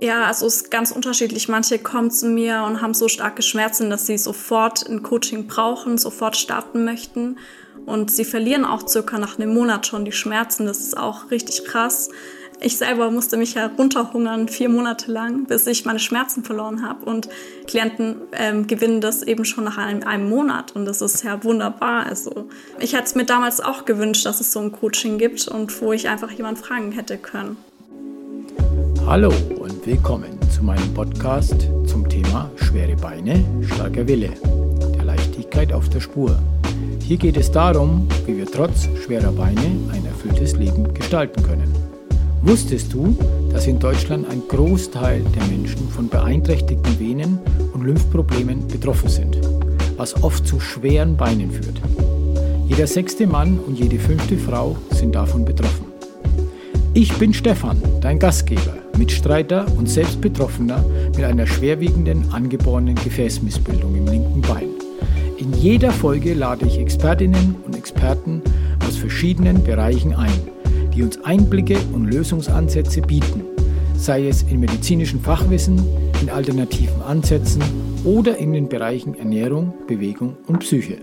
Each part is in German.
Ja, also es ist ganz unterschiedlich. Manche kommen zu mir und haben so starke Schmerzen, dass sie sofort ein Coaching brauchen, sofort starten möchten. Und sie verlieren auch circa nach einem Monat schon die Schmerzen. Das ist auch richtig krass. Ich selber musste mich ja runterhungern, vier Monate lang, bis ich meine Schmerzen verloren habe. Und Klienten ähm, gewinnen das eben schon nach einem, einem, Monat. Und das ist ja wunderbar. Also ich hätte es mir damals auch gewünscht, dass es so ein Coaching gibt und wo ich einfach jemand fragen hätte können. Hallo und willkommen zu meinem Podcast zum Thema schwere Beine, starker Wille, der Leichtigkeit auf der Spur. Hier geht es darum, wie wir trotz schwerer Beine ein erfülltes Leben gestalten können. Wusstest du, dass in Deutschland ein Großteil der Menschen von beeinträchtigten Venen und Lymphproblemen betroffen sind, was oft zu schweren Beinen führt? Jeder sechste Mann und jede fünfte Frau sind davon betroffen. Ich bin Stefan, dein Gastgeber, Mitstreiter und selbst Betroffener mit einer schwerwiegenden angeborenen Gefäßmissbildung im linken Bein. In jeder Folge lade ich Expertinnen und Experten aus verschiedenen Bereichen ein die uns Einblicke und Lösungsansätze bieten, sei es in medizinischem Fachwissen, in alternativen Ansätzen oder in den Bereichen Ernährung, Bewegung und Psyche.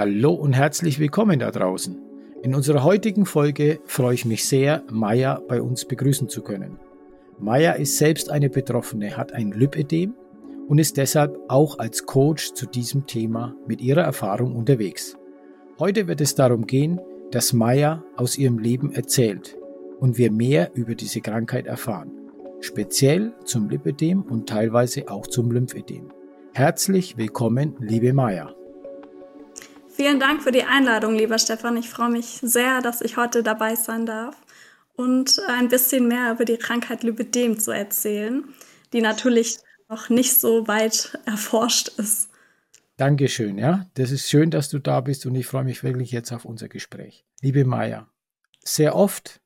Hallo und herzlich willkommen da draußen. In unserer heutigen Folge freue ich mich sehr, Maya bei uns begrüßen zu können. Maya ist selbst eine Betroffene, hat ein Lipödem und ist deshalb auch als Coach zu diesem Thema mit ihrer Erfahrung unterwegs. Heute wird es darum gehen, dass Maya aus ihrem Leben erzählt und wir mehr über diese Krankheit erfahren, speziell zum Lipödem und teilweise auch zum Lymphödem. Herzlich willkommen, liebe Maya. Vielen Dank für die Einladung, lieber Stefan. Ich freue mich sehr, dass ich heute dabei sein darf und ein bisschen mehr über die Krankheit Lipödem zu erzählen, die natürlich noch nicht so weit erforscht ist. Dankeschön, ja. Das ist schön, dass du da bist und ich freue mich wirklich jetzt auf unser Gespräch. Liebe Maya, sehr oft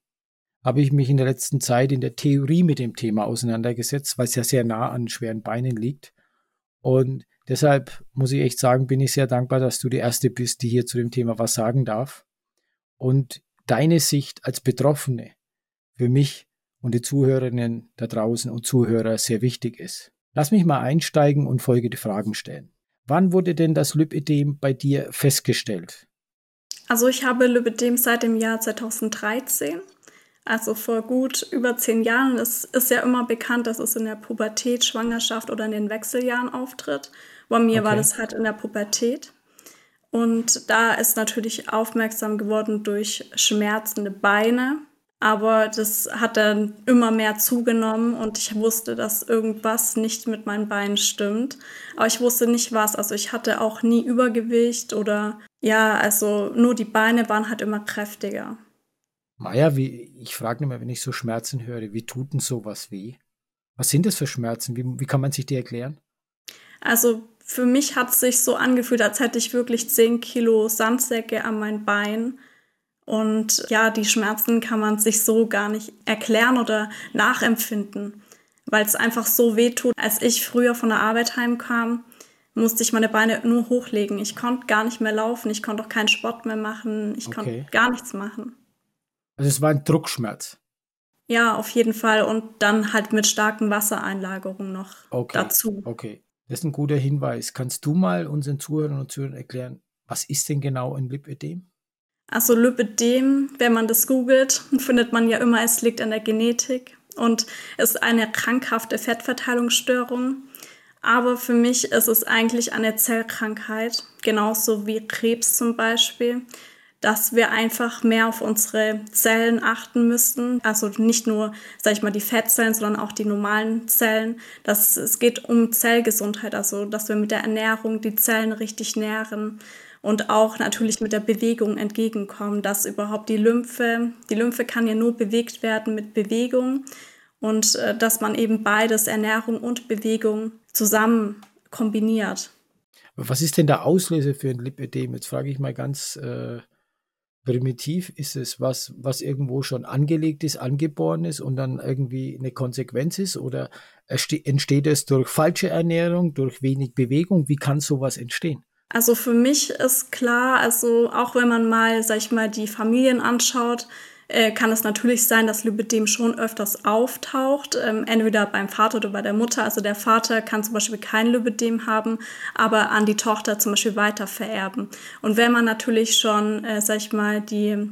habe ich mich in der letzten Zeit in der Theorie mit dem Thema auseinandergesetzt, weil es ja sehr nah an schweren Beinen liegt. Und deshalb muss ich echt sagen, bin ich sehr dankbar, dass du die Erste bist, die hier zu dem Thema was sagen darf. Und deine Sicht als Betroffene für mich und die Zuhörerinnen da draußen und Zuhörer sehr wichtig ist. Lass mich mal einsteigen und folgende Fragen stellen. Wann wurde denn das Lipödem bei dir festgestellt? Also ich habe Lipödem seit dem Jahr 2013, also vor gut über zehn Jahren. Es ist ja immer bekannt, dass es in der Pubertät, Schwangerschaft oder in den Wechseljahren auftritt. Bei mir okay. war das halt in der Pubertät. Und da ist natürlich aufmerksam geworden durch schmerzende Beine, aber das hat dann immer mehr zugenommen und ich wusste, dass irgendwas nicht mit meinen Beinen stimmt. Aber ich wusste nicht was. Also ich hatte auch nie Übergewicht oder ja, also nur die Beine waren halt immer kräftiger. Maja, wie, ich frage immer, wenn ich so Schmerzen höre, wie tut denn sowas weh? Was sind das für Schmerzen? Wie, wie kann man sich die erklären? Also für mich hat es sich so angefühlt, als hätte ich wirklich 10 Kilo Sandsäcke an meinen Beinen und ja, die Schmerzen kann man sich so gar nicht erklären oder nachempfinden, weil es einfach so weh tut. Als ich früher von der Arbeit heimkam, musste ich meine Beine nur hochlegen. Ich konnte gar nicht mehr laufen, ich konnte auch keinen Sport mehr machen, ich okay. konnte gar nichts machen. Also es war ein Druckschmerz. Ja, auf jeden Fall. Und dann halt mit starken Wassereinlagerungen noch okay. dazu. Okay, das ist ein guter Hinweis. Kannst du mal unseren Zuhörern und Zuhörern erklären, was ist denn genau ein Lipödem? Also Lipödem, wenn man das googelt, findet man ja immer, es liegt an der Genetik und ist eine krankhafte Fettverteilungsstörung. Aber für mich ist es eigentlich eine Zellkrankheit, genauso wie Krebs zum Beispiel, dass wir einfach mehr auf unsere Zellen achten müssten. Also nicht nur, sag ich mal, die Fettzellen, sondern auch die normalen Zellen. Das, es geht um Zellgesundheit, also dass wir mit der Ernährung die Zellen richtig nähren und auch natürlich mit der Bewegung entgegenkommen, dass überhaupt die Lymphe, die Lymphe kann ja nur bewegt werden mit Bewegung und äh, dass man eben beides, Ernährung und Bewegung, zusammen kombiniert. Was ist denn der Auslöser für ein Lipödem? Jetzt frage ich mal ganz äh, primitiv. Ist es was, was irgendwo schon angelegt ist, angeboren ist und dann irgendwie eine Konsequenz ist? Oder entsteht es durch falsche Ernährung, durch wenig Bewegung? Wie kann sowas entstehen? Also für mich ist klar, also auch wenn man mal, sag ich mal, die Familien anschaut, äh, kann es natürlich sein, dass Lipidem schon öfters auftaucht, ähm, entweder beim Vater oder bei der Mutter. Also der Vater kann zum Beispiel kein Lipidem haben, aber an die Tochter zum Beispiel weiter vererben. Und wenn man natürlich schon, äh, sag ich mal, die,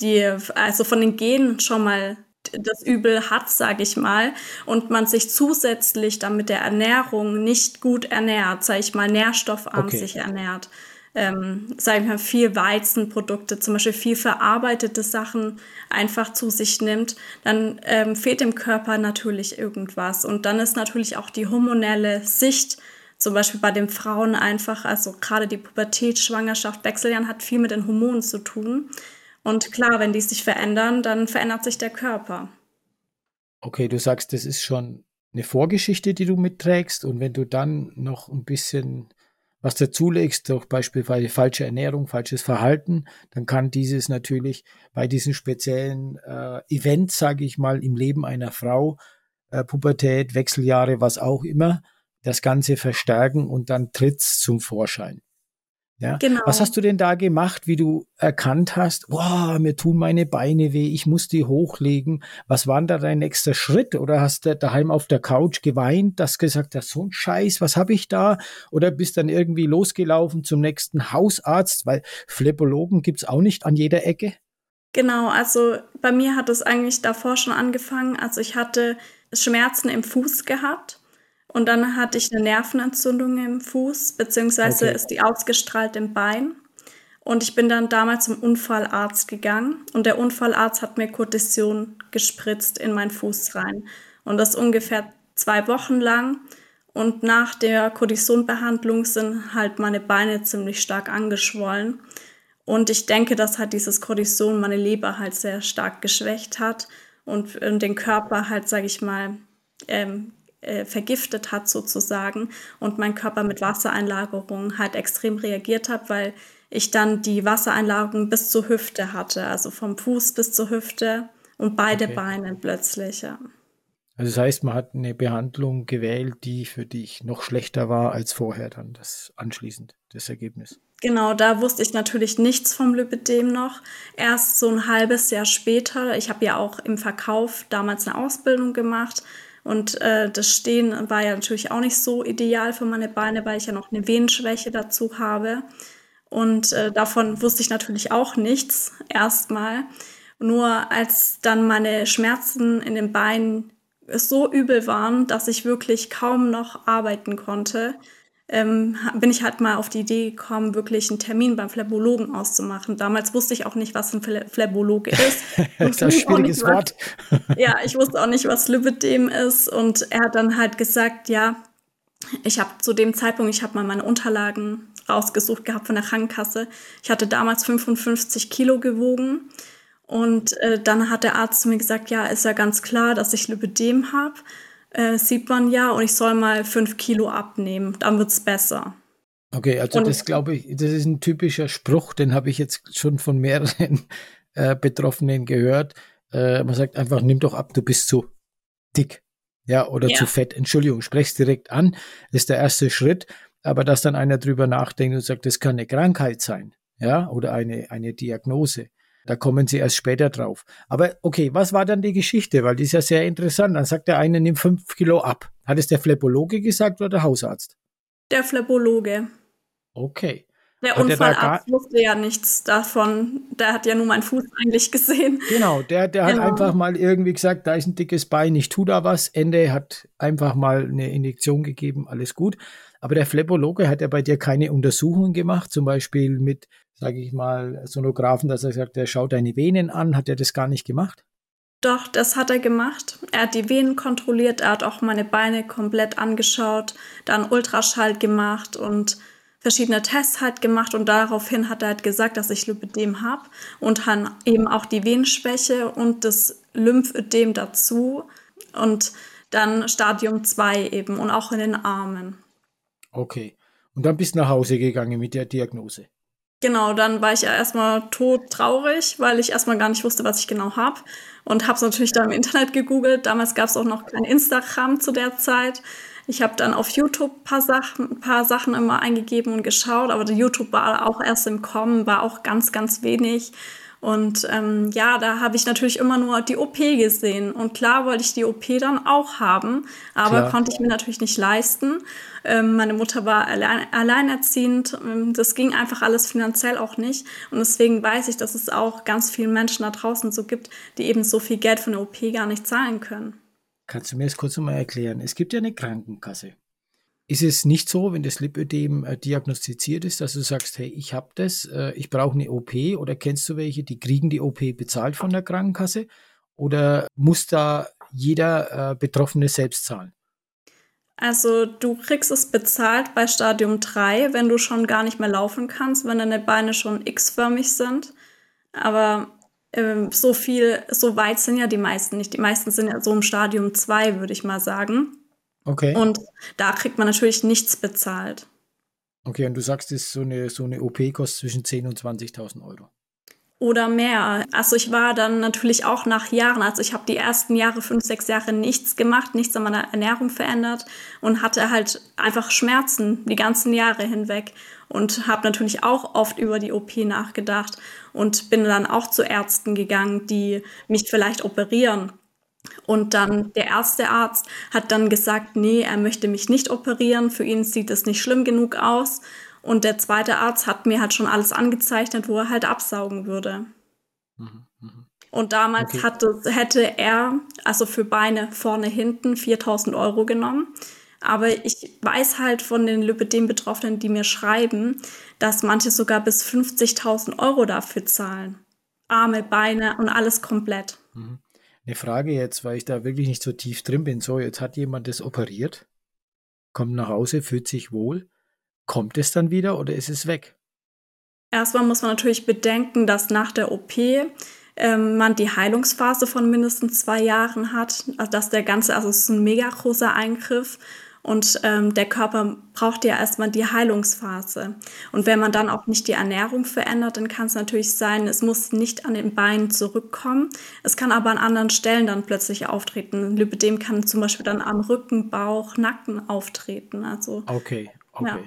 die, also von den Genen schon mal das Übel hat, sage ich mal, und man sich zusätzlich dann mit der Ernährung nicht gut ernährt, sage ich mal, nährstoffarm okay. sich ernährt, ähm, sage ich mal, viel Weizenprodukte, zum Beispiel viel verarbeitete Sachen einfach zu sich nimmt, dann ähm, fehlt dem Körper natürlich irgendwas. Und dann ist natürlich auch die hormonelle Sicht, zum Beispiel bei den Frauen einfach, also gerade die Pubertät, Schwangerschaft, Wechseljahren hat viel mit den Hormonen zu tun. Und klar, wenn die sich verändern, dann verändert sich der Körper. Okay, du sagst, das ist schon eine Vorgeschichte, die du mitträgst. Und wenn du dann noch ein bisschen was dazulegst, durch beispielsweise falsche Ernährung, falsches Verhalten, dann kann dieses natürlich bei diesen speziellen äh, Events, sage ich mal, im Leben einer Frau, äh, Pubertät, Wechseljahre, was auch immer, das Ganze verstärken und dann tritt's zum Vorschein. Ja? Genau. Was hast du denn da gemacht, wie du erkannt hast, wow, mir tun meine Beine weh, ich muss die hochlegen. Was war denn da dein nächster Schritt? Oder hast du daheim auf der Couch geweint, das gesagt, das so ein Scheiß, was habe ich da? Oder bist dann irgendwie losgelaufen zum nächsten Hausarzt, weil Phlebologen gibt's auch nicht an jeder Ecke? Genau, also bei mir hat es eigentlich davor schon angefangen. Also ich hatte Schmerzen im Fuß gehabt und dann hatte ich eine Nervenentzündung im Fuß, beziehungsweise okay. ist die ausgestrahlt im Bein. Und ich bin dann damals zum Unfallarzt gegangen und der Unfallarzt hat mir Kortison gespritzt in meinen Fuß rein. Und das ungefähr zwei Wochen lang. Und nach der Kortisonbehandlung sind halt meine Beine ziemlich stark angeschwollen. Und ich denke, dass halt dieses Kortison meine Leber halt sehr stark geschwächt hat und, und den Körper halt, sage ich mal, ähm, äh, vergiftet hat sozusagen und mein Körper mit Wassereinlagerung halt extrem reagiert hat, weil ich dann die Wassereinlagerung bis zur Hüfte hatte, also vom Fuß bis zur Hüfte und beide okay. Beine plötzlich. Ja. Also das heißt, man hat eine Behandlung gewählt, die für dich noch schlechter war als vorher dann, das anschließend, das Ergebnis. Genau, da wusste ich natürlich nichts vom Lipidem noch. Erst so ein halbes Jahr später, ich habe ja auch im Verkauf damals eine Ausbildung gemacht, und äh, das Stehen war ja natürlich auch nicht so ideal für meine Beine, weil ich ja noch eine Venenschwäche dazu habe. Und äh, davon wusste ich natürlich auch nichts erstmal. Nur als dann meine Schmerzen in den Beinen so übel waren, dass ich wirklich kaum noch arbeiten konnte, ähm, bin ich halt mal auf die Idee gekommen, wirklich einen Termin beim Phlebologen auszumachen. Damals wusste ich auch nicht, was ein Phlebologe ist. das ist ein schwieriges was, Wort. ja, ich wusste auch nicht, was Lipidem ist. Und er hat dann halt gesagt, ja, ich habe zu dem Zeitpunkt, ich habe mal meine Unterlagen rausgesucht gehabt von der Krankenkasse. Ich hatte damals 55 Kilo gewogen. Und äh, dann hat der Arzt zu mir gesagt, ja, ist ja ganz klar, dass ich Lipidem habe äh, sieht man ja, und ich soll mal fünf Kilo abnehmen, dann wird es besser. Okay, also und das glaube ich, das ist ein typischer Spruch, den habe ich jetzt schon von mehreren äh, Betroffenen gehört. Äh, man sagt einfach, nimm doch ab, du bist zu dick. Ja, oder ja. zu fett. Entschuldigung, sprech's direkt an. Das ist der erste Schritt. Aber dass dann einer drüber nachdenkt und sagt, das kann eine Krankheit sein. Ja, oder eine, eine Diagnose. Da kommen sie erst später drauf. Aber okay, was war dann die Geschichte? Weil die ist ja sehr interessant. Dann sagt der eine, nimm fünf Kilo ab. Hat es der Phlebologe gesagt oder der Hausarzt? Der Phlebologe. Okay. Der hat Unfallarzt wusste ja nichts davon. Der hat ja nur meinen Fuß eigentlich gesehen. Genau, der, der genau. hat einfach mal irgendwie gesagt, da ist ein dickes Bein, ich tu da was. Ende hat einfach mal eine Injektion gegeben, alles gut. Aber der Phlebologe hat ja bei dir keine Untersuchungen gemacht, zum Beispiel mit sage ich mal, Sonographen, dass er sagt, er schaut deine Venen an. Hat er das gar nicht gemacht? Doch, das hat er gemacht. Er hat die Venen kontrolliert, er hat auch meine Beine komplett angeschaut, dann Ultraschall gemacht und verschiedene Tests halt gemacht und daraufhin hat er halt gesagt, dass ich Lymphödem habe und dann eben auch die Venenschwäche und das Lymphödem dazu und dann Stadium 2 eben und auch in den Armen. Okay. Und dann bist du nach Hause gegangen mit der Diagnose. Genau, dann war ich ja erstmal tot traurig, weil ich erstmal gar nicht wusste, was ich genau habe. Und habe es natürlich dann im Internet gegoogelt. Damals gab es auch noch kein Instagram zu der Zeit. Ich habe dann auf YouTube ein paar Sachen, ein paar Sachen immer eingegeben und geschaut, aber YouTube war auch erst im Kommen, war auch ganz, ganz wenig. Und ähm, ja, da habe ich natürlich immer nur die OP gesehen. Und klar wollte ich die OP dann auch haben, aber klar. konnte ich mir natürlich nicht leisten. Ähm, meine Mutter war allein, alleinerziehend. Ähm, das ging einfach alles finanziell auch nicht. Und deswegen weiß ich, dass es auch ganz vielen Menschen da draußen so gibt, die eben so viel Geld für eine OP gar nicht zahlen können. Kannst du mir das kurz nochmal erklären? Es gibt ja eine Krankenkasse. Ist es nicht so, wenn das Lipödem äh, diagnostiziert ist, dass du sagst, hey, ich habe das, äh, ich brauche eine OP oder kennst du welche, die kriegen die OP bezahlt von der Krankenkasse oder muss da jeder äh, Betroffene selbst zahlen? Also du kriegst es bezahlt bei Stadium 3, wenn du schon gar nicht mehr laufen kannst, wenn deine Beine schon x-förmig sind. Aber ähm, so viel, so weit sind ja die meisten nicht. Die meisten sind ja so im Stadium 2, würde ich mal sagen. Okay. Und da kriegt man natürlich nichts bezahlt. Okay, und du sagst, dass so eine, so eine OP kostet zwischen 10.000 und 20.000 Euro. Oder mehr. Also ich war dann natürlich auch nach Jahren, also ich habe die ersten Jahre, fünf, sechs Jahre nichts gemacht, nichts an meiner Ernährung verändert und hatte halt einfach Schmerzen die ganzen Jahre hinweg und habe natürlich auch oft über die OP nachgedacht und bin dann auch zu Ärzten gegangen, die mich vielleicht operieren. Und dann der erste Arzt hat dann gesagt, nee, er möchte mich nicht operieren, für ihn sieht es nicht schlimm genug aus. Und der zweite Arzt hat mir halt schon alles angezeichnet, wo er halt absaugen würde. Mhm, mh. Und damals okay. hatte, hätte er, also für Beine vorne, hinten, 4000 Euro genommen. Aber ich weiß halt von den Lipidem-Betroffenen, die mir schreiben, dass manche sogar bis 50.000 Euro dafür zahlen. Arme, Beine und alles komplett. Mhm eine Frage jetzt, weil ich da wirklich nicht so tief drin bin. So, jetzt hat jemand das operiert, kommt nach Hause, fühlt sich wohl. Kommt es dann wieder oder ist es weg? Erstmal muss man natürlich bedenken, dass nach der OP ähm, man die Heilungsphase von mindestens zwei Jahren hat. Also dass der ganze, also es ist ein mega großer Eingriff und ähm, der Körper braucht ja erstmal die Heilungsphase. Und wenn man dann auch nicht die Ernährung verändert, dann kann es natürlich sein, es muss nicht an den Beinen zurückkommen. Es kann aber an anderen Stellen dann plötzlich auftreten. Lipidem kann zum Beispiel dann am Rücken, Bauch, Nacken auftreten. Also, okay, okay. Ja.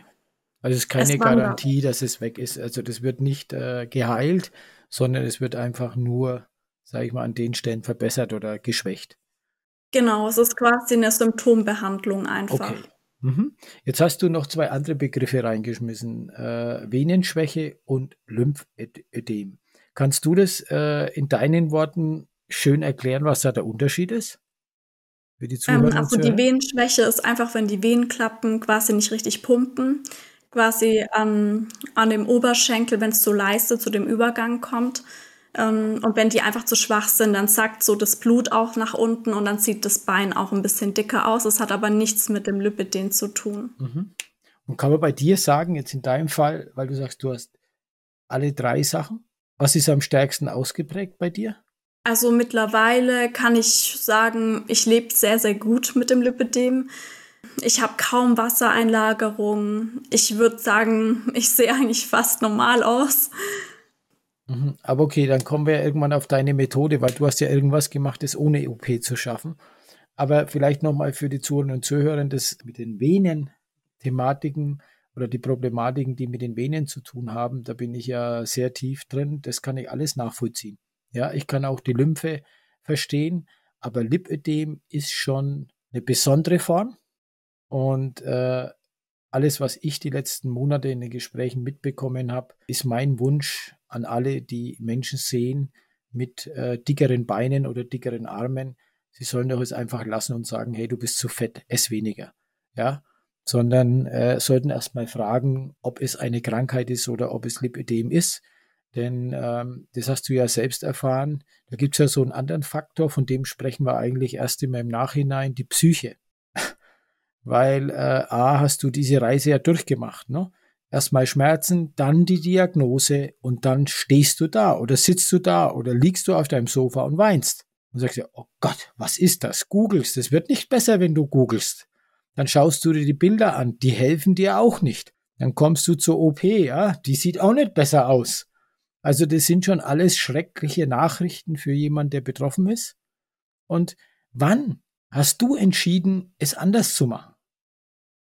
Also es ist keine Garantie, dass es weg ist. Also das wird nicht äh, geheilt, sondern es wird einfach nur, sage ich mal, an den Stellen verbessert oder geschwächt. Genau, es ist quasi eine Symptombehandlung einfach. Okay. Mhm. Jetzt hast du noch zwei andere Begriffe reingeschmissen: äh, Venenschwäche und Lymphödem. Kannst du das äh, in deinen Worten schön erklären, was da der Unterschied ist? Für die Zuhörer ähm, also die Venenschwäche ist einfach, wenn die Venenklappen quasi nicht richtig pumpen, quasi an, an dem Oberschenkel, wenn es zu Leiste zu dem Übergang kommt, ähm, und wenn die einfach zu schwach sind, dann sackt so das Blut auch nach unten und dann sieht das Bein auch ein bisschen dicker aus. Es hat aber nichts mit dem Lipidem zu tun. Mhm. Und kann man bei dir sagen, jetzt in deinem Fall, weil du sagst, du hast alle drei Sachen, was ist am stärksten ausgeprägt bei dir? Also mittlerweile kann ich sagen, ich lebe sehr, sehr gut mit dem Lipidem. Ich habe kaum Wassereinlagerung. Ich würde sagen, ich sehe eigentlich fast normal aus. Mhm. Aber okay, dann kommen wir irgendwann auf deine Methode, weil du hast ja irgendwas gemacht, das ohne OP zu schaffen. Aber vielleicht nochmal für die Zuhörer und Zuhörer, das mit den Venen-Thematiken oder die Problematiken, die mit den Venen zu tun haben, da bin ich ja sehr tief drin. Das kann ich alles nachvollziehen. Ja, ich kann auch die Lymphe verstehen, aber Lipödem ist schon eine besondere Form. Und äh, alles, was ich die letzten Monate in den Gesprächen mitbekommen habe, ist mein Wunsch an alle, die Menschen sehen mit äh, dickeren Beinen oder dickeren Armen. Sie sollen doch es einfach lassen und sagen, hey, du bist zu fett, ess weniger. Ja, sondern äh, sollten erstmal fragen, ob es eine Krankheit ist oder ob es Lipödem ist. Denn ähm, das hast du ja selbst erfahren. Da gibt es ja so einen anderen Faktor, von dem sprechen wir eigentlich erst immer im Nachhinein, die Psyche weil äh, A, hast du diese Reise ja durchgemacht. Ne? Erstmal Schmerzen, dann die Diagnose und dann stehst du da oder sitzt du da oder liegst du auf deinem Sofa und weinst. Und sagst dir, oh Gott, was ist das? Googelst. Es wird nicht besser, wenn du googelst. Dann schaust du dir die Bilder an, die helfen dir auch nicht. Dann kommst du zur OP, ja, die sieht auch nicht besser aus. Also das sind schon alles schreckliche Nachrichten für jemanden, der betroffen ist. Und wann hast du entschieden, es anders zu machen?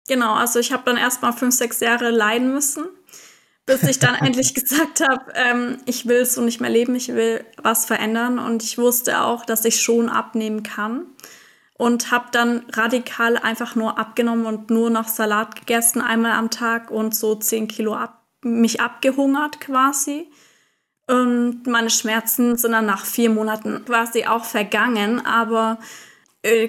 Genau, also ich habe dann erstmal fünf, sechs Jahre leiden müssen, bis ich dann endlich gesagt habe, ähm, ich will so nicht mehr leben, ich will was verändern. Und ich wusste auch, dass ich schon abnehmen kann. Und habe dann radikal einfach nur abgenommen und nur noch Salat gegessen, einmal am Tag und so zehn Kilo ab, mich abgehungert quasi. Und meine Schmerzen sind dann nach vier Monaten quasi auch vergangen, aber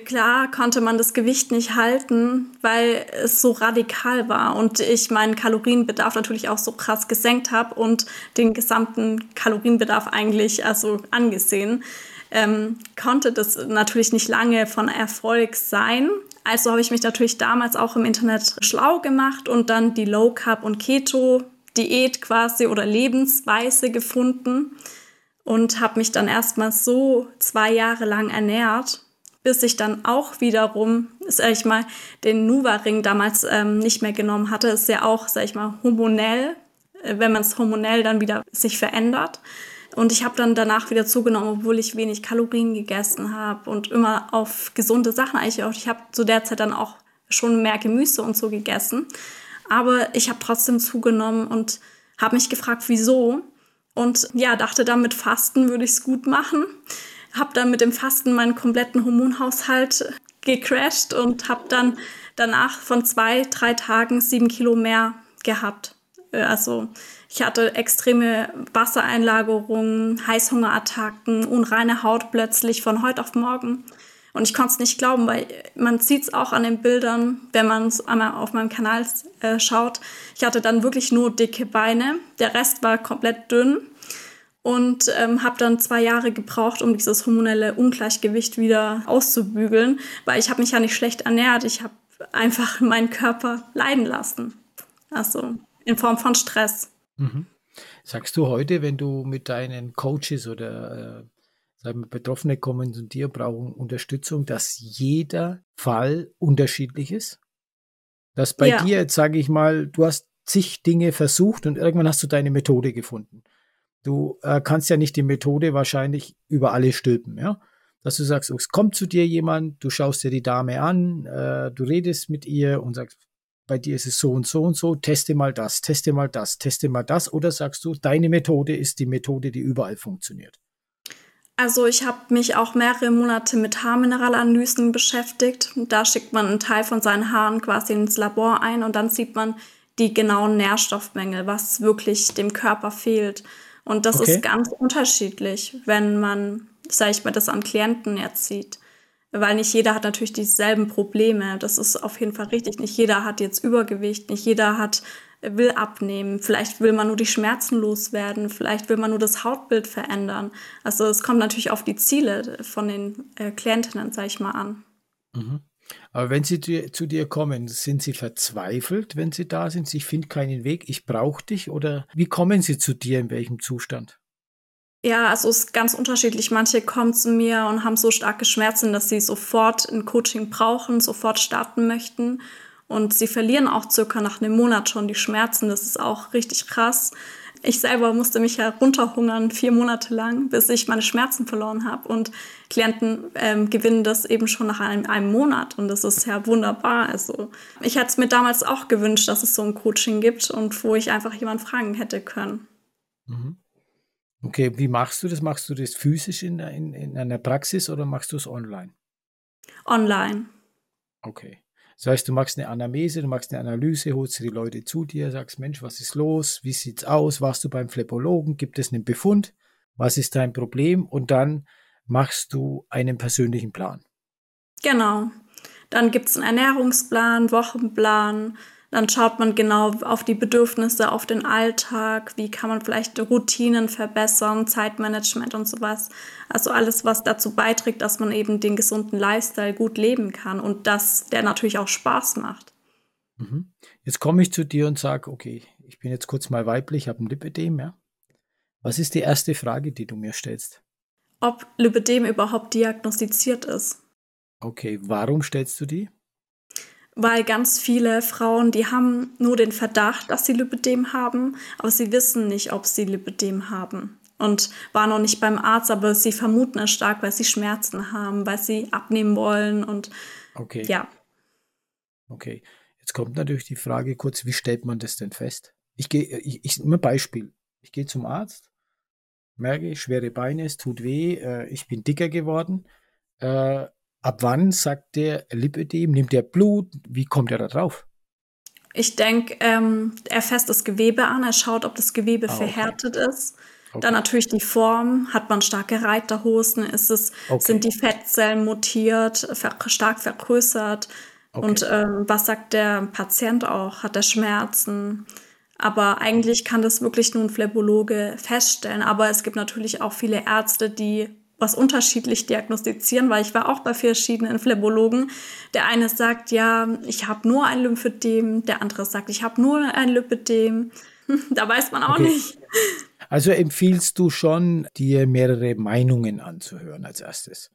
klar konnte man das Gewicht nicht halten, weil es so radikal war und ich meinen Kalorienbedarf natürlich auch so krass gesenkt habe und den gesamten Kalorienbedarf eigentlich also angesehen. Ähm, konnte das natürlich nicht lange von Erfolg sein. Also habe ich mich natürlich damals auch im Internet schlau gemacht und dann die Low Carb und Keto Diät quasi oder Lebensweise gefunden und habe mich dann erstmal so zwei Jahre lang ernährt, bis ich dann auch wiederum, sag ich mal, den Nuva-Ring damals ähm, nicht mehr genommen hatte. Ist ja auch, sag ich mal, hormonell, äh, wenn man es hormonell dann wieder sich verändert. Und ich habe dann danach wieder zugenommen, obwohl ich wenig Kalorien gegessen habe und immer auf gesunde Sachen eigentlich auch. Ich habe zu der Zeit dann auch schon mehr Gemüse und so gegessen. Aber ich habe trotzdem zugenommen und habe mich gefragt, wieso. Und ja, dachte dann mit Fasten würde ich es gut machen. Habe dann mit dem Fasten meinen kompletten Hormonhaushalt gecrashed und habe dann danach von zwei, drei Tagen sieben Kilo mehr gehabt. Äh, also ich hatte extreme Wassereinlagerungen, Heißhungerattacken, unreine Haut plötzlich von heute auf morgen. Und ich konnte es nicht glauben, weil man sieht es auch an den Bildern, wenn man es einmal auf meinem Kanal äh, schaut. Ich hatte dann wirklich nur dicke Beine. Der Rest war komplett dünn und ähm, habe dann zwei Jahre gebraucht, um dieses hormonelle Ungleichgewicht wieder auszubügeln, weil ich habe mich ja nicht schlecht ernährt. Ich habe einfach meinen Körper leiden lassen. Also in Form von Stress. Mhm. Sagst du heute, wenn du mit deinen Coaches oder äh, sagen wir, Betroffene kommen zu dir, brauchen Unterstützung, dass jeder Fall unterschiedlich ist? Dass bei ja. dir, jetzt sage ich mal, du hast zig Dinge versucht und irgendwann hast du deine Methode gefunden. Du äh, kannst ja nicht die Methode wahrscheinlich über alle stülpen, ja? Dass du sagst, es kommt zu dir jemand, du schaust dir die Dame an, äh, du redest mit ihr und sagst, bei dir ist es so und so und so, teste mal das, teste mal das, teste mal das, oder sagst du, deine Methode ist die Methode, die überall funktioniert? Also ich habe mich auch mehrere Monate mit Haarmineralanalysen beschäftigt. Da schickt man einen Teil von seinen Haaren quasi ins Labor ein und dann sieht man die genauen Nährstoffmängel, was wirklich dem Körper fehlt. Und das okay. ist ganz unterschiedlich, wenn man, sage ich mal, das an Klienten jetzt sieht. Weil nicht jeder hat natürlich dieselben Probleme. Das ist auf jeden Fall richtig. Nicht jeder hat jetzt Übergewicht, nicht jeder hat will abnehmen, vielleicht will man nur die Schmerzen loswerden, vielleicht will man nur das Hautbild verändern. Also es kommt natürlich auf die Ziele von den äh, Klientinnen, sage ich mal, an. Mhm. Aber wenn sie zu, dir kommen, sind sie verzweifelt, wenn sie da sind? Ich finde keinen Weg, ich brauche dich? Oder wie kommen sie zu dir, in welchem Zustand? Ja, also es ist ganz unterschiedlich. Manche kommen zu mir und haben so starke Schmerzen, dass sie sofort ein Coaching brauchen, sofort starten möchten. Und sie verlieren auch circa nach einem Monat schon die Schmerzen. Das ist auch richtig krass. Ich selber musste mich ja runterhungern, vier Monate lang, bis ich meine Schmerzen verloren habe. Und Klienten ähm, gewinnen das eben schon nach einem, einem Monat. Und das ist ja wunderbar. Also ich hätte es mir damals auch gewünscht, dass es so ein Coaching gibt und wo ich einfach jemand fragen hätte können. Mhm. Okay, wie machst du das? Machst du das physisch in, in, in einer Praxis oder machst du es online? Online. Okay. Das heißt, du machst eine Anamnese, du machst eine Analyse, holst die Leute zu dir, sagst, Mensch, was ist los? Wie sieht's aus? Warst du beim Phlebologen? Gibt es einen Befund? Was ist dein Problem? Und dann machst du einen persönlichen Plan. Genau. Dann gibt es einen Ernährungsplan, Wochenplan, dann schaut man genau auf die Bedürfnisse, auf den Alltag, wie kann man vielleicht Routinen verbessern, Zeitmanagement und sowas. Also alles, was dazu beiträgt, dass man eben den gesunden Lifestyle gut leben kann und dass der natürlich auch Spaß macht. Mhm. Jetzt komme ich zu dir und sage, okay, ich bin jetzt kurz mal weiblich, habe ein Lipödem, ja. Was ist die erste Frage, die du mir stellst? Ob Lipödem überhaupt diagnostiziert ist. Okay, warum stellst du die? Weil ganz viele Frauen, die haben nur den Verdacht, dass sie Lipidem haben, aber sie wissen nicht, ob sie Lipidem haben. Und waren noch nicht beim Arzt, aber sie vermuten es stark, weil sie Schmerzen haben, weil sie abnehmen wollen und okay. ja. Okay. Jetzt kommt natürlich die Frage kurz, wie stellt man das denn fest? Ich gehe, ich, ich, ein Beispiel. Ich gehe zum Arzt, merke, schwere Beine, es tut weh, äh, ich bin dicker geworden. Äh, ab wann sagt der Lipödem, nimmt der Blut, wie kommt er da drauf? Ich denke, ähm, er fasst das Gewebe an, er schaut, ob das Gewebe ah, okay. verhärtet ist. Okay. Dann natürlich die Form, hat man starke Reiterhosen, ist es, okay. sind die Fettzellen mutiert, ver stark vergrößert. Und ähm, was sagt der Patient auch? Hat er Schmerzen? Aber eigentlich kann das wirklich nur ein Phlebologe feststellen. Aber es gibt natürlich auch viele Ärzte, die was unterschiedlich diagnostizieren, weil ich war auch bei verschiedenen Phlebologen. Der eine sagt, ja, ich habe nur ein Lymphödem, der andere sagt, ich habe nur ein Lymphödem. da weiß man auch okay. nicht. Also empfiehlst du schon, dir mehrere Meinungen anzuhören als erstes?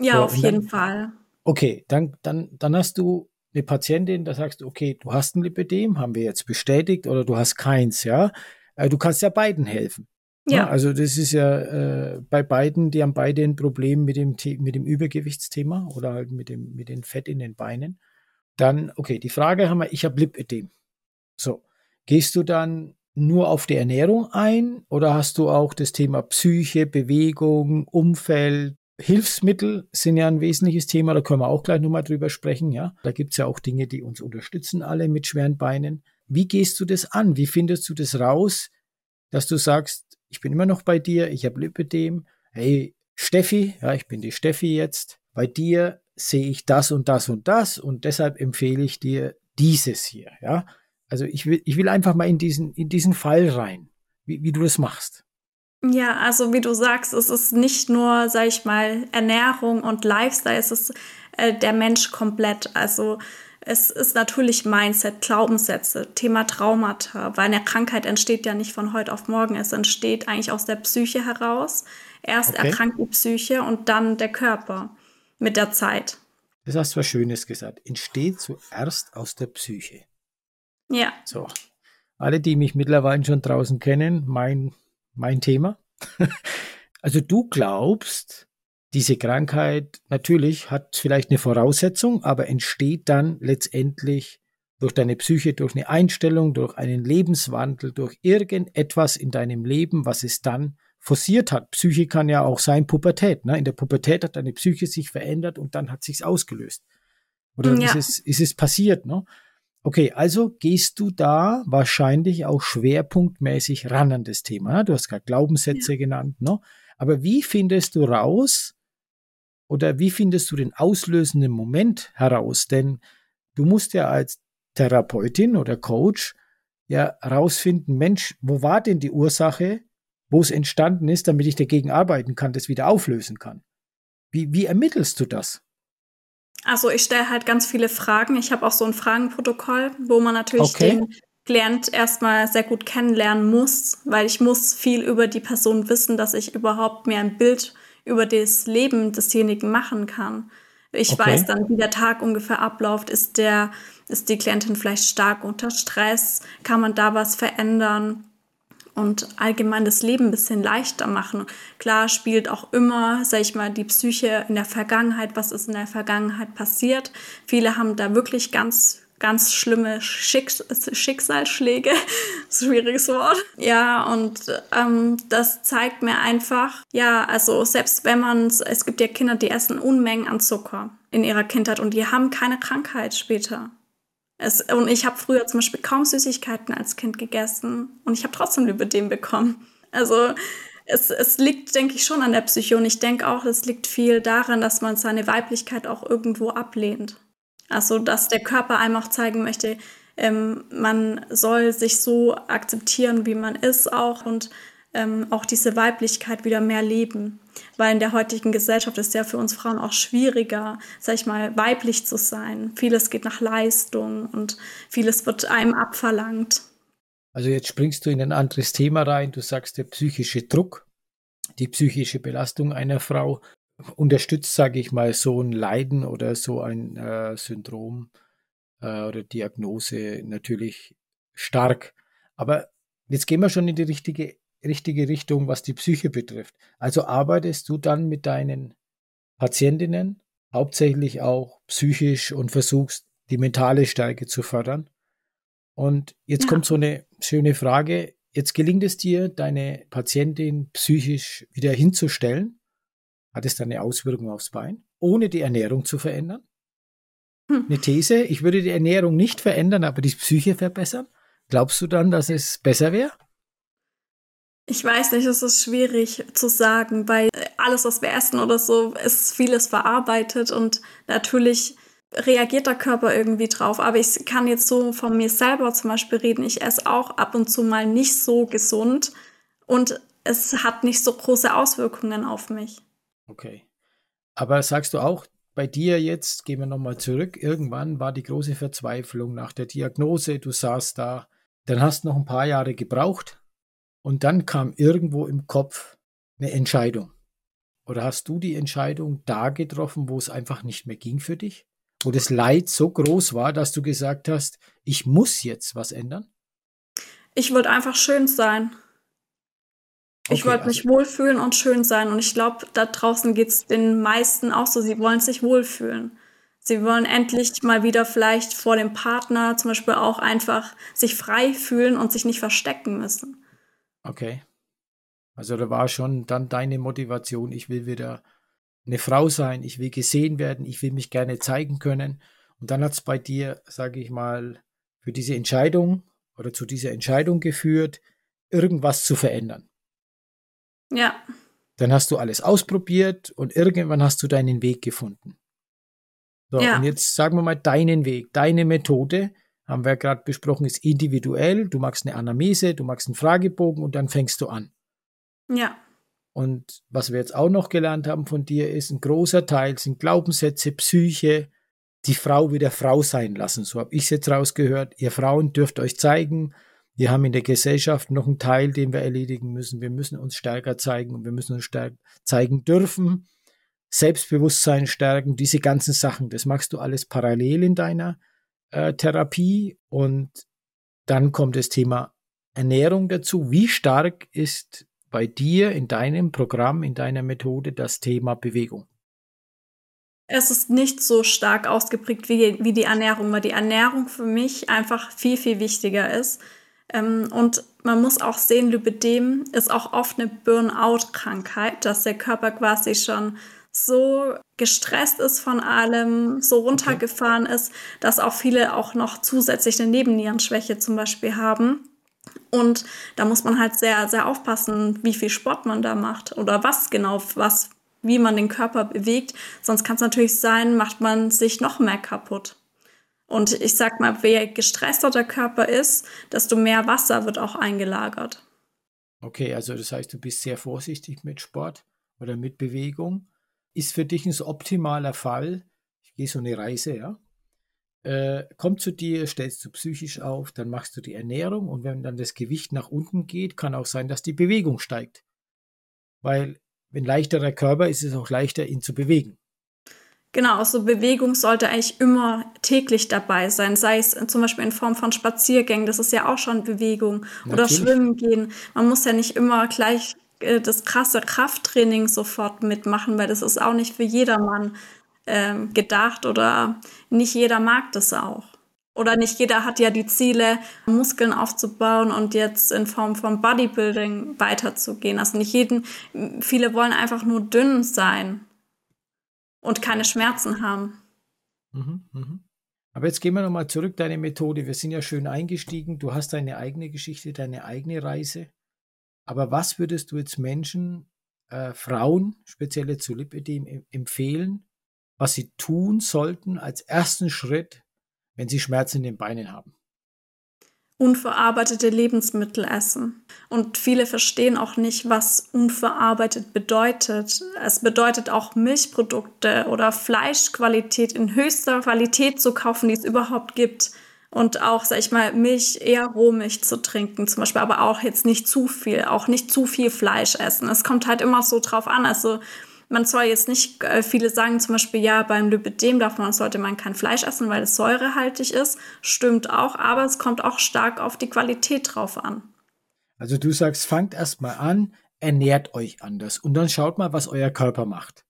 Ja, so, auf jeden dann, Fall. Okay, dann, dann, dann hast du eine Patientin, da sagst du, okay, du hast ein Lipidem, haben wir jetzt bestätigt, oder du hast keins, ja. Äh, du kannst ja beiden helfen. Ja. ja also das ist ja äh, bei beiden, die haben beide ein Problem mit dem, mit dem Übergewichtsthema oder halt mit dem, mit den Fett in den Beinen. Dann, okay, die Frage haben wir, ich habe Lipödem. So, gehst du dann nur auf die Ernährung ein oder hast du auch das Thema Psyche, Bewegung, Umfeld, Hilfsmittel sind ja ein wesentliches Thema, da können wir auch gleich nochmal drüber sprechen, ja. Da gibt's ja auch Dinge, die uns unterstützen, alle mit schweren Beinen. Wie gehst du das an? Wie findest du das raus, dass du sagst, ich bin immer noch bei dir, ich habe Lipödem, hey, Steffi, ja, ich bin die Steffi jetzt, bei dir sehe ich das und das und das und deshalb empfehle ich dir dieses hier, ja. Also ich will, ich will einfach mal in diesen, in diesen Fall rein, wie, wie du das machst. Ja, also wie du sagst, es ist nicht nur, sag ich mal, Ernährung und Lifestyle, es ist äh, der Mensch komplett. Also es ist natürlich Mindset, Glaubenssätze, Thema Traumata, weil eine Krankheit entsteht ja nicht von heute auf morgen. Es entsteht eigentlich aus der Psyche heraus. Erst okay. erkrankt die Psyche und dann der Körper mit der Zeit. Das hast du was Schönes gesagt. Entsteht zuerst aus der Psyche. Ja. So. Alle, die mich mittlerweile schon draußen kennen, mein mein Thema. also du glaubst, diese Krankheit natürlich hat vielleicht eine Voraussetzung, aber entsteht dann letztendlich durch deine Psyche, durch eine Einstellung, durch einen Lebenswandel, durch irgendetwas in deinem Leben, was es dann forciert hat. Psyche kann ja auch sein Pubertät. Ne? In der Pubertät hat deine Psyche sich verändert und dann hat sich's ausgelöst. Oder ja. ist, es, ist es passiert? Ne? Okay, also gehst du da wahrscheinlich auch schwerpunktmäßig ran an das Thema. Ne? Du hast gerade Glaubenssätze ja. genannt, ne? Aber wie findest du raus oder wie findest du den auslösenden Moment heraus? Denn du musst ja als Therapeutin oder Coach ja rausfinden, Mensch, wo war denn die Ursache, wo es entstanden ist, damit ich dagegen arbeiten kann, das wieder auflösen kann? Wie, wie ermittelst du das? Also ich stelle halt ganz viele Fragen. Ich habe auch so ein Fragenprotokoll, wo man natürlich okay. den Klient erstmal sehr gut kennenlernen muss, weil ich muss viel über die Person wissen, dass ich überhaupt mir ein Bild über das Leben desjenigen machen kann. Ich okay. weiß dann, wie der Tag ungefähr abläuft. Ist der, ist die Klientin vielleicht stark unter Stress? Kann man da was verändern? und allgemein das Leben ein bisschen leichter machen. Klar spielt auch immer, sag ich mal, die Psyche in der Vergangenheit, was ist in der Vergangenheit passiert. Viele haben da wirklich ganz ganz schlimme Schicks Schicksalsschläge, schwieriges Wort. Ja, und ähm, das zeigt mir einfach, ja, also selbst wenn man, es gibt ja Kinder, die essen Unmengen an Zucker in ihrer Kindheit und die haben keine Krankheit später. Es, und ich habe früher zum Beispiel kaum Süßigkeiten als Kind gegessen und ich habe trotzdem Lipödem bekommen. Also es, es liegt, denke ich, schon an der Psyche und ich denke auch, es liegt viel daran, dass man seine Weiblichkeit auch irgendwo ablehnt. Also dass der Körper einem auch zeigen möchte, ähm, man soll sich so akzeptieren, wie man ist auch und ähm, auch diese Weiblichkeit wieder mehr leben. Weil in der heutigen Gesellschaft ist ja für uns Frauen auch schwieriger, sag ich mal, weiblich zu sein. Vieles geht nach Leistung und vieles wird einem abverlangt. Also jetzt springst du in ein anderes Thema rein. Du sagst, der psychische Druck, die psychische Belastung einer Frau unterstützt, sage ich mal, so ein Leiden oder so ein äh, Syndrom äh, oder Diagnose natürlich stark. Aber jetzt gehen wir schon in die richtige richtige Richtung, was die Psyche betrifft. Also arbeitest du dann mit deinen Patientinnen hauptsächlich auch psychisch und versuchst die mentale Stärke zu fördern. Und jetzt ja. kommt so eine schöne Frage. Jetzt gelingt es dir, deine Patientin psychisch wieder hinzustellen. Hat es dann eine Auswirkung aufs Bein, ohne die Ernährung zu verändern? Hm. Eine These, ich würde die Ernährung nicht verändern, aber die Psyche verbessern. Glaubst du dann, dass es besser wäre? Ich weiß nicht, es ist schwierig zu sagen, weil alles, was wir essen oder so, ist vieles verarbeitet und natürlich reagiert der Körper irgendwie drauf. Aber ich kann jetzt so von mir selber zum Beispiel reden. Ich esse auch ab und zu mal nicht so gesund und es hat nicht so große Auswirkungen auf mich. Okay. Aber sagst du auch, bei dir jetzt, gehen wir nochmal zurück, irgendwann war die große Verzweiflung nach der Diagnose, du saßt da, dann hast noch ein paar Jahre gebraucht und dann kam irgendwo im Kopf eine Entscheidung. Oder hast du die Entscheidung da getroffen, wo es einfach nicht mehr ging für dich? Wo das Leid so groß war, dass du gesagt hast, ich muss jetzt was ändern? Ich wollte einfach schön sein. Okay, ich wollte also mich wohlfühlen und schön sein. Und ich glaube, da draußen geht es den meisten auch so. Sie wollen sich wohlfühlen. Sie wollen endlich mal wieder vielleicht vor dem Partner zum Beispiel auch einfach sich frei fühlen und sich nicht verstecken müssen. Okay. Also da war schon dann deine Motivation, ich will wieder eine Frau sein, ich will gesehen werden, ich will mich gerne zeigen können. Und dann hat es bei dir, sage ich mal, für diese Entscheidung oder zu dieser Entscheidung geführt, irgendwas zu verändern. Ja. Dann hast du alles ausprobiert und irgendwann hast du deinen Weg gefunden. So, ja. und jetzt sagen wir mal deinen Weg, deine Methode, haben wir gerade besprochen, ist individuell. Du machst eine Anamnese, du machst einen Fragebogen und dann fängst du an. Ja. Und was wir jetzt auch noch gelernt haben von dir, ist ein großer Teil sind Glaubenssätze, Psyche, die Frau wieder Frau sein lassen. So habe ich es jetzt rausgehört. Ihr Frauen dürft euch zeigen. Wir haben in der Gesellschaft noch einen Teil, den wir erledigen müssen. Wir müssen uns stärker zeigen und wir müssen uns stärker zeigen dürfen. Selbstbewusstsein stärken, diese ganzen Sachen. Das machst du alles parallel in deiner äh, Therapie. Und dann kommt das Thema Ernährung dazu. Wie stark ist bei dir in deinem Programm, in deiner Methode das Thema Bewegung? Es ist nicht so stark ausgeprägt wie, wie die Ernährung, weil die Ernährung für mich einfach viel, viel wichtiger ist. Ähm, und man muss auch sehen, Lipidem ist auch oft eine Burnout-Krankheit, dass der Körper quasi schon so gestresst ist von allem, so runtergefahren okay. ist, dass auch viele auch noch zusätzlich eine Nebennierenschwäche zum Beispiel haben. Und da muss man halt sehr, sehr aufpassen, wie viel Sport man da macht oder was genau, was, wie man den Körper bewegt. Sonst kann es natürlich sein, macht man sich noch mehr kaputt. Und ich sag mal, je gestresster der Körper ist, desto mehr Wasser wird auch eingelagert. Okay, also das heißt, du bist sehr vorsichtig mit Sport oder mit Bewegung. Ist für dich ein optimaler Fall, ich gehe so eine Reise, ja, äh, kommt zu dir, stellst du psychisch auf, dann machst du die Ernährung und wenn dann das Gewicht nach unten geht, kann auch sein, dass die Bewegung steigt. Weil wenn leichterer Körper ist es auch leichter, ihn zu bewegen. Genau, also Bewegung sollte eigentlich immer täglich dabei sein, sei es zum Beispiel in Form von Spaziergängen, das ist ja auch schon Bewegung, Natürlich. oder Schwimmen gehen. Man muss ja nicht immer gleich äh, das krasse Krafttraining sofort mitmachen, weil das ist auch nicht für jedermann ähm, gedacht oder nicht jeder mag das auch. Oder nicht jeder hat ja die Ziele, Muskeln aufzubauen und jetzt in Form von Bodybuilding weiterzugehen. Also nicht jeden, viele wollen einfach nur dünn sein und keine Schmerzen haben. Mhm, mhm. Aber jetzt gehen wir nochmal zurück, deine Methode. Wir sind ja schön eingestiegen. Du hast deine eigene Geschichte, deine eigene Reise. Aber was würdest du jetzt Menschen, äh, Frauen, speziell zu Lipödem, empfehlen, was sie tun sollten als ersten Schritt, wenn sie Schmerzen in den Beinen haben. Unverarbeitete Lebensmittel essen. Und viele verstehen auch nicht, was unverarbeitet bedeutet. Es bedeutet auch Milchprodukte oder Fleischqualität in höchster Qualität zu kaufen, die es überhaupt gibt. Und auch, sag ich mal, Milch, eher Rohmilch zu trinken, zum Beispiel, aber auch jetzt nicht zu viel, auch nicht zu viel Fleisch essen. Es kommt halt immer so drauf an. Also man soll jetzt nicht, äh, viele sagen zum Beispiel, ja, beim Lipidem darf man, sollte man kein Fleisch essen, weil es säurehaltig ist. Stimmt auch, aber es kommt auch stark auf die Qualität drauf an. Also du sagst, fangt erstmal an, ernährt euch anders und dann schaut mal, was euer Körper macht.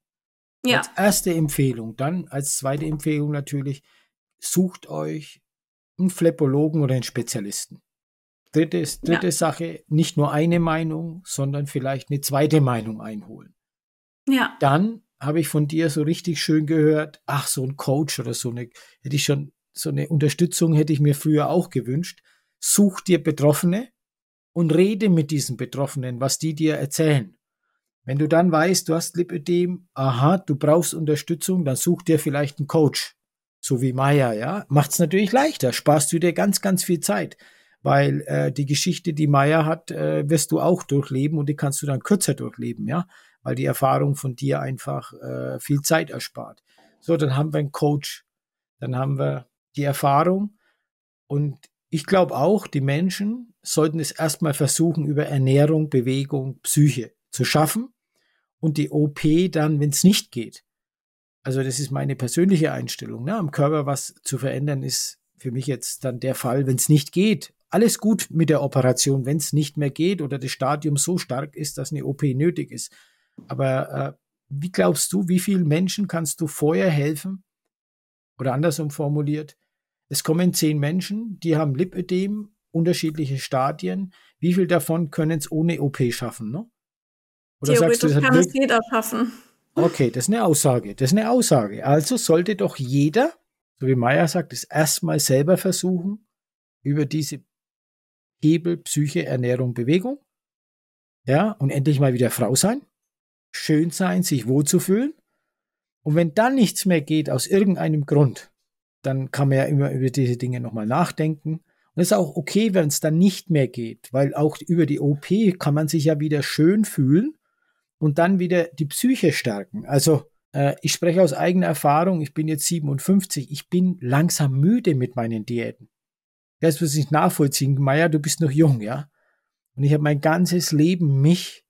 Ja. Als erste Empfehlung, dann als zweite Empfehlung natürlich, sucht euch einen Phlepologen oder einen Spezialisten. Dritte, dritte ja. Sache, nicht nur eine Meinung, sondern vielleicht eine zweite Meinung einholen. Ja. Dann habe ich von dir so richtig schön gehört, ach, so ein Coach oder so eine, hätte ich schon, so eine Unterstützung hätte ich mir früher auch gewünscht. Such dir Betroffene und rede mit diesen Betroffenen, was die dir erzählen. Wenn du dann weißt, du hast Lipödem, aha, du brauchst Unterstützung, dann such dir vielleicht einen Coach. So wie Maya, ja. Macht's natürlich leichter, sparst du dir ganz, ganz viel Zeit. Weil äh, die Geschichte, die Maya hat, äh, wirst du auch durchleben und die kannst du dann kürzer durchleben, ja weil die Erfahrung von dir einfach äh, viel Zeit erspart. So, dann haben wir einen Coach, dann haben wir die Erfahrung und ich glaube auch, die Menschen sollten es erstmal versuchen, über Ernährung, Bewegung, Psyche zu schaffen und die OP dann, wenn es nicht geht. Also das ist meine persönliche Einstellung. Ne? Am Körper was zu verändern ist für mich jetzt dann der Fall, wenn es nicht geht. Alles gut mit der Operation, wenn es nicht mehr geht oder das Stadium so stark ist, dass eine OP nötig ist. Aber äh, wie glaubst du, wie vielen Menschen kannst du vorher helfen? Oder andersrum formuliert, es kommen zehn Menschen, die haben Lipödem, unterschiedliche Stadien. Wie viel davon können es ohne OP schaffen? Ne? Oder Theoretisch sagst du, kann es jeder schaffen. Okay, das ist eine Aussage. Das ist eine Aussage. Also sollte doch jeder, so wie Maya sagt, es erstmal selber versuchen, über diese Hebel, Psyche, Ernährung, Bewegung. Ja, und endlich mal wieder Frau sein schön sein, sich wohlzufühlen. Und wenn dann nichts mehr geht aus irgendeinem Grund, dann kann man ja immer über diese Dinge nochmal nachdenken. Und es ist auch okay, wenn es dann nicht mehr geht, weil auch über die OP kann man sich ja wieder schön fühlen und dann wieder die Psyche stärken. Also äh, ich spreche aus eigener Erfahrung, ich bin jetzt 57, ich bin langsam müde mit meinen Diäten. Das muss ich nachvollziehen. Meier, du bist noch jung, ja? Und ich habe mein ganzes Leben mich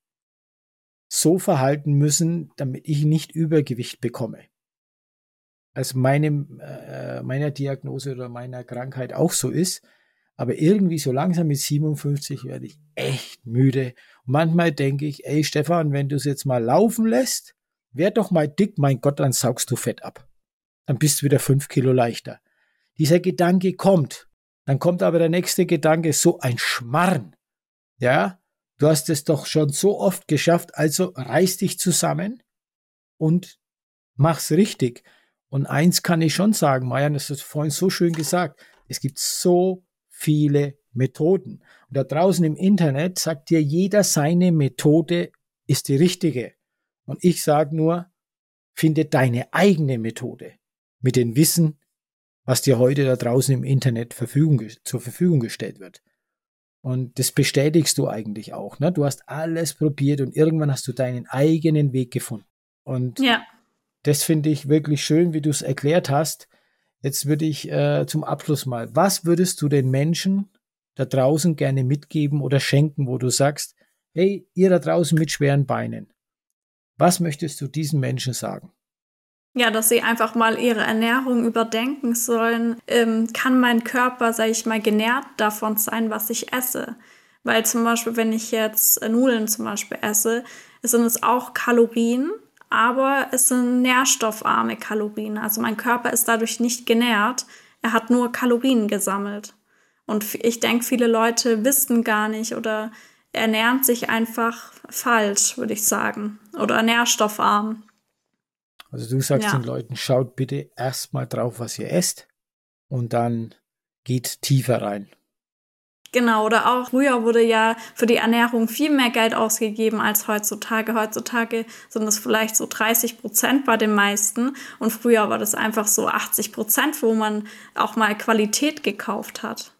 so verhalten müssen, damit ich nicht Übergewicht bekomme. Als meine, äh, meiner Diagnose oder meiner Krankheit auch so ist. Aber irgendwie so langsam mit 57 werde ich echt müde. Und manchmal denke ich, ey Stefan, wenn du es jetzt mal laufen lässt, werd doch mal dick, mein Gott, dann saugst du Fett ab. Dann bist du wieder fünf Kilo leichter. Dieser Gedanke kommt. Dann kommt aber der nächste Gedanke, so ein Schmarrn. Ja, Du hast es doch schon so oft geschafft, also reiß dich zusammen und mach's richtig. Und eins kann ich schon sagen, Marian, das hast du vorhin so schön gesagt. Es gibt so viele Methoden. Und da draußen im Internet sagt dir jeder, seine Methode ist die richtige. Und ich sage nur, finde deine eigene Methode mit dem Wissen, was dir heute da draußen im Internet zur Verfügung gestellt wird. Und das bestätigst du eigentlich auch. Ne? Du hast alles probiert und irgendwann hast du deinen eigenen Weg gefunden. Und ja. das finde ich wirklich schön, wie du es erklärt hast. Jetzt würde ich äh, zum Abschluss mal, was würdest du den Menschen da draußen gerne mitgeben oder schenken, wo du sagst, hey, ihr da draußen mit schweren Beinen, was möchtest du diesen Menschen sagen? Ja, dass sie einfach mal ihre Ernährung überdenken sollen. Ähm, kann mein Körper, sage ich mal, genährt davon sein, was ich esse? Weil zum Beispiel, wenn ich jetzt äh, Nudeln zum Beispiel esse, sind es auch Kalorien, aber es sind nährstoffarme Kalorien. Also mein Körper ist dadurch nicht genährt. Er hat nur Kalorien gesammelt. Und ich denke, viele Leute wissen gar nicht oder ernähren sich einfach falsch, würde ich sagen. Oder nährstoffarm. Also du sagst ja. den Leuten, schaut bitte erstmal drauf, was ihr esst und dann geht tiefer rein. Genau, oder auch früher wurde ja für die Ernährung viel mehr Geld ausgegeben als heutzutage. Heutzutage sind es vielleicht so 30 Prozent bei den meisten und früher war das einfach so 80 Prozent, wo man auch mal Qualität gekauft hat.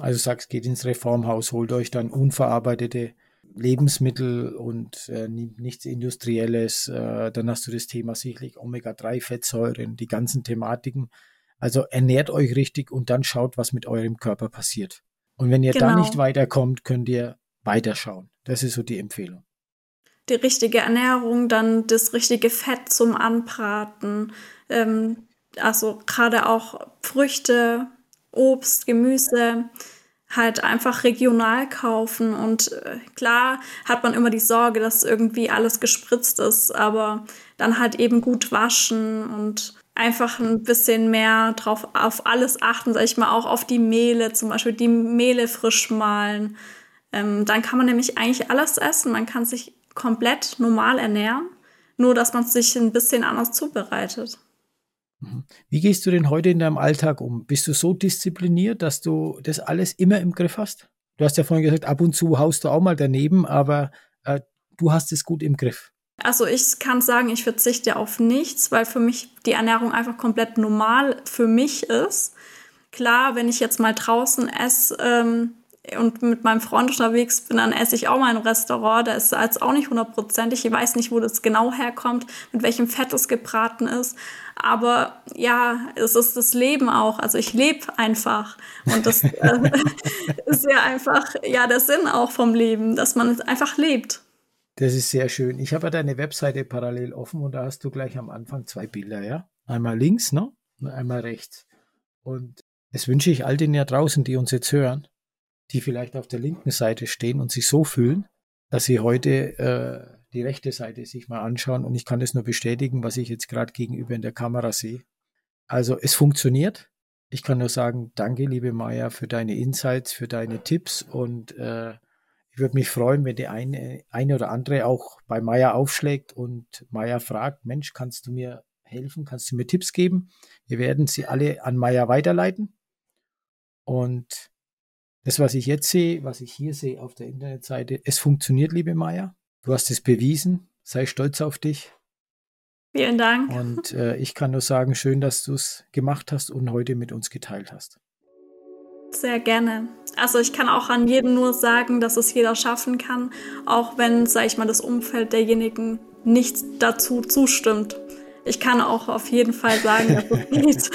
Also sagst, geht ins Reformhaus, holt euch dann unverarbeitete Lebensmittel und äh, nichts Industrielles. Äh, dann hast du das Thema sicherlich Omega-3-Fettsäuren, die ganzen Thematiken. Also ernährt euch richtig und dann schaut, was mit eurem Körper passiert. Und wenn ihr genau. da nicht weiterkommt, könnt ihr weiterschauen. Das ist so die Empfehlung. Die richtige Ernährung, dann das richtige Fett zum Anbraten. Ähm, also gerade auch Früchte, Obst, Gemüse halt einfach regional kaufen. Und äh, klar hat man immer die Sorge, dass irgendwie alles gespritzt ist, aber dann halt eben gut waschen und einfach ein bisschen mehr drauf auf alles achten, sag ich mal, auch auf die Mehle, zum Beispiel die Mehle frisch mahlen. Ähm, dann kann man nämlich eigentlich alles essen. Man kann sich komplett normal ernähren, nur dass man sich ein bisschen anders zubereitet. Mhm. Wie gehst du denn heute in deinem Alltag um? Bist du so diszipliniert, dass du das alles immer im Griff hast? Du hast ja vorhin gesagt, ab und zu haust du auch mal daneben, aber äh, du hast es gut im Griff. Also ich kann sagen, ich verzichte auf nichts, weil für mich die Ernährung einfach komplett normal für mich ist. Klar, wenn ich jetzt mal draußen esse ähm, und mit meinem Freund unterwegs bin, dann esse ich auch mal im Restaurant. Da ist es auch nicht hundertprozentig. Ich weiß nicht, wo das genau herkommt, mit welchem Fett es gebraten ist. Aber ja, es ist das Leben auch. Also ich lebe einfach. Und das äh, ist ja einfach ja der Sinn auch vom Leben, dass man einfach lebt. Das ist sehr schön. Ich habe ja deine Webseite parallel offen und da hast du gleich am Anfang zwei Bilder, ja? Einmal links, ne? Und einmal rechts. Und das wünsche ich all denen ja draußen, die uns jetzt hören, die vielleicht auf der linken Seite stehen und sich so fühlen, dass sie heute äh, die rechte Seite sich mal anschauen und ich kann das nur bestätigen, was ich jetzt gerade gegenüber in der Kamera sehe. Also es funktioniert. Ich kann nur sagen, danke, liebe Maya, für deine Insights, für deine Tipps und äh, ich würde mich freuen, wenn die eine, eine oder andere auch bei Maya aufschlägt und Maya fragt, Mensch, kannst du mir helfen? Kannst du mir Tipps geben? Wir werden sie alle an Maya weiterleiten. Und das, was ich jetzt sehe, was ich hier sehe auf der Internetseite, es funktioniert, liebe Maya. Du hast es bewiesen. Sei stolz auf dich. Vielen Dank. Und äh, ich kann nur sagen, schön, dass du es gemacht hast und heute mit uns geteilt hast. Sehr gerne. Also ich kann auch an jeden nur sagen, dass es jeder schaffen kann, auch wenn, sage ich mal, das Umfeld derjenigen nicht dazu zustimmt. Ich kann auch auf jeden Fall sagen, dass es geht.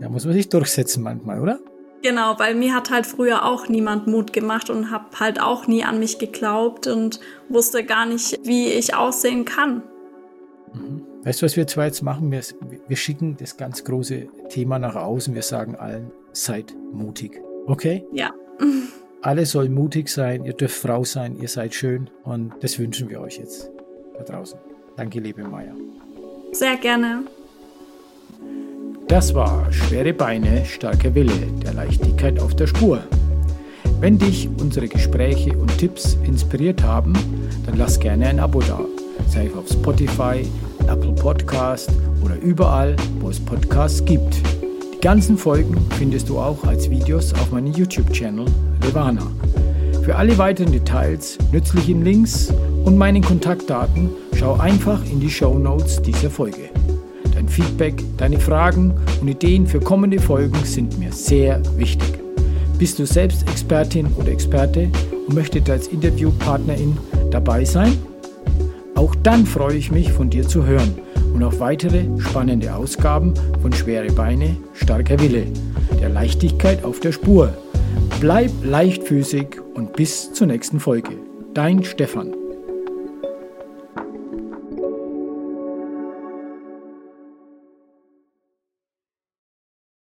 Da muss man sich durchsetzen manchmal, oder? Genau, weil mir hat halt früher auch niemand Mut gemacht und habe halt auch nie an mich geglaubt und wusste gar nicht, wie ich aussehen kann. Mhm. Weißt du, was wir zwei jetzt machen? Wir, wir schicken das ganz große Thema nach außen. Wir sagen allen, seid mutig. Okay? Ja. Alle sollen mutig sein, ihr dürft Frau sein, ihr seid schön und das wünschen wir euch jetzt da draußen. Danke, liebe Maya. Sehr gerne. Das war Schwere Beine, starker Wille, der Leichtigkeit auf der Spur. Wenn dich unsere Gespräche und Tipps inspiriert haben, dann lass gerne ein Abo da, sei auf Spotify, Apple Podcast oder überall, wo es Podcasts gibt. Die ganzen Folgen findest du auch als Videos auf meinem YouTube-Channel Levana. Für alle weiteren Details, nützlichen Links und meinen Kontaktdaten schau einfach in die Show Notes dieser Folge. Dein Feedback, deine Fragen und Ideen für kommende Folgen sind mir sehr wichtig. Bist du selbst Expertin oder Experte und möchtest als Interviewpartnerin dabei sein? Auch dann freue ich mich, von dir zu hören und auf weitere spannende Ausgaben von Schwere Beine, starker Wille, der Leichtigkeit auf der Spur. Bleib leichtfüßig und bis zur nächsten Folge. Dein Stefan.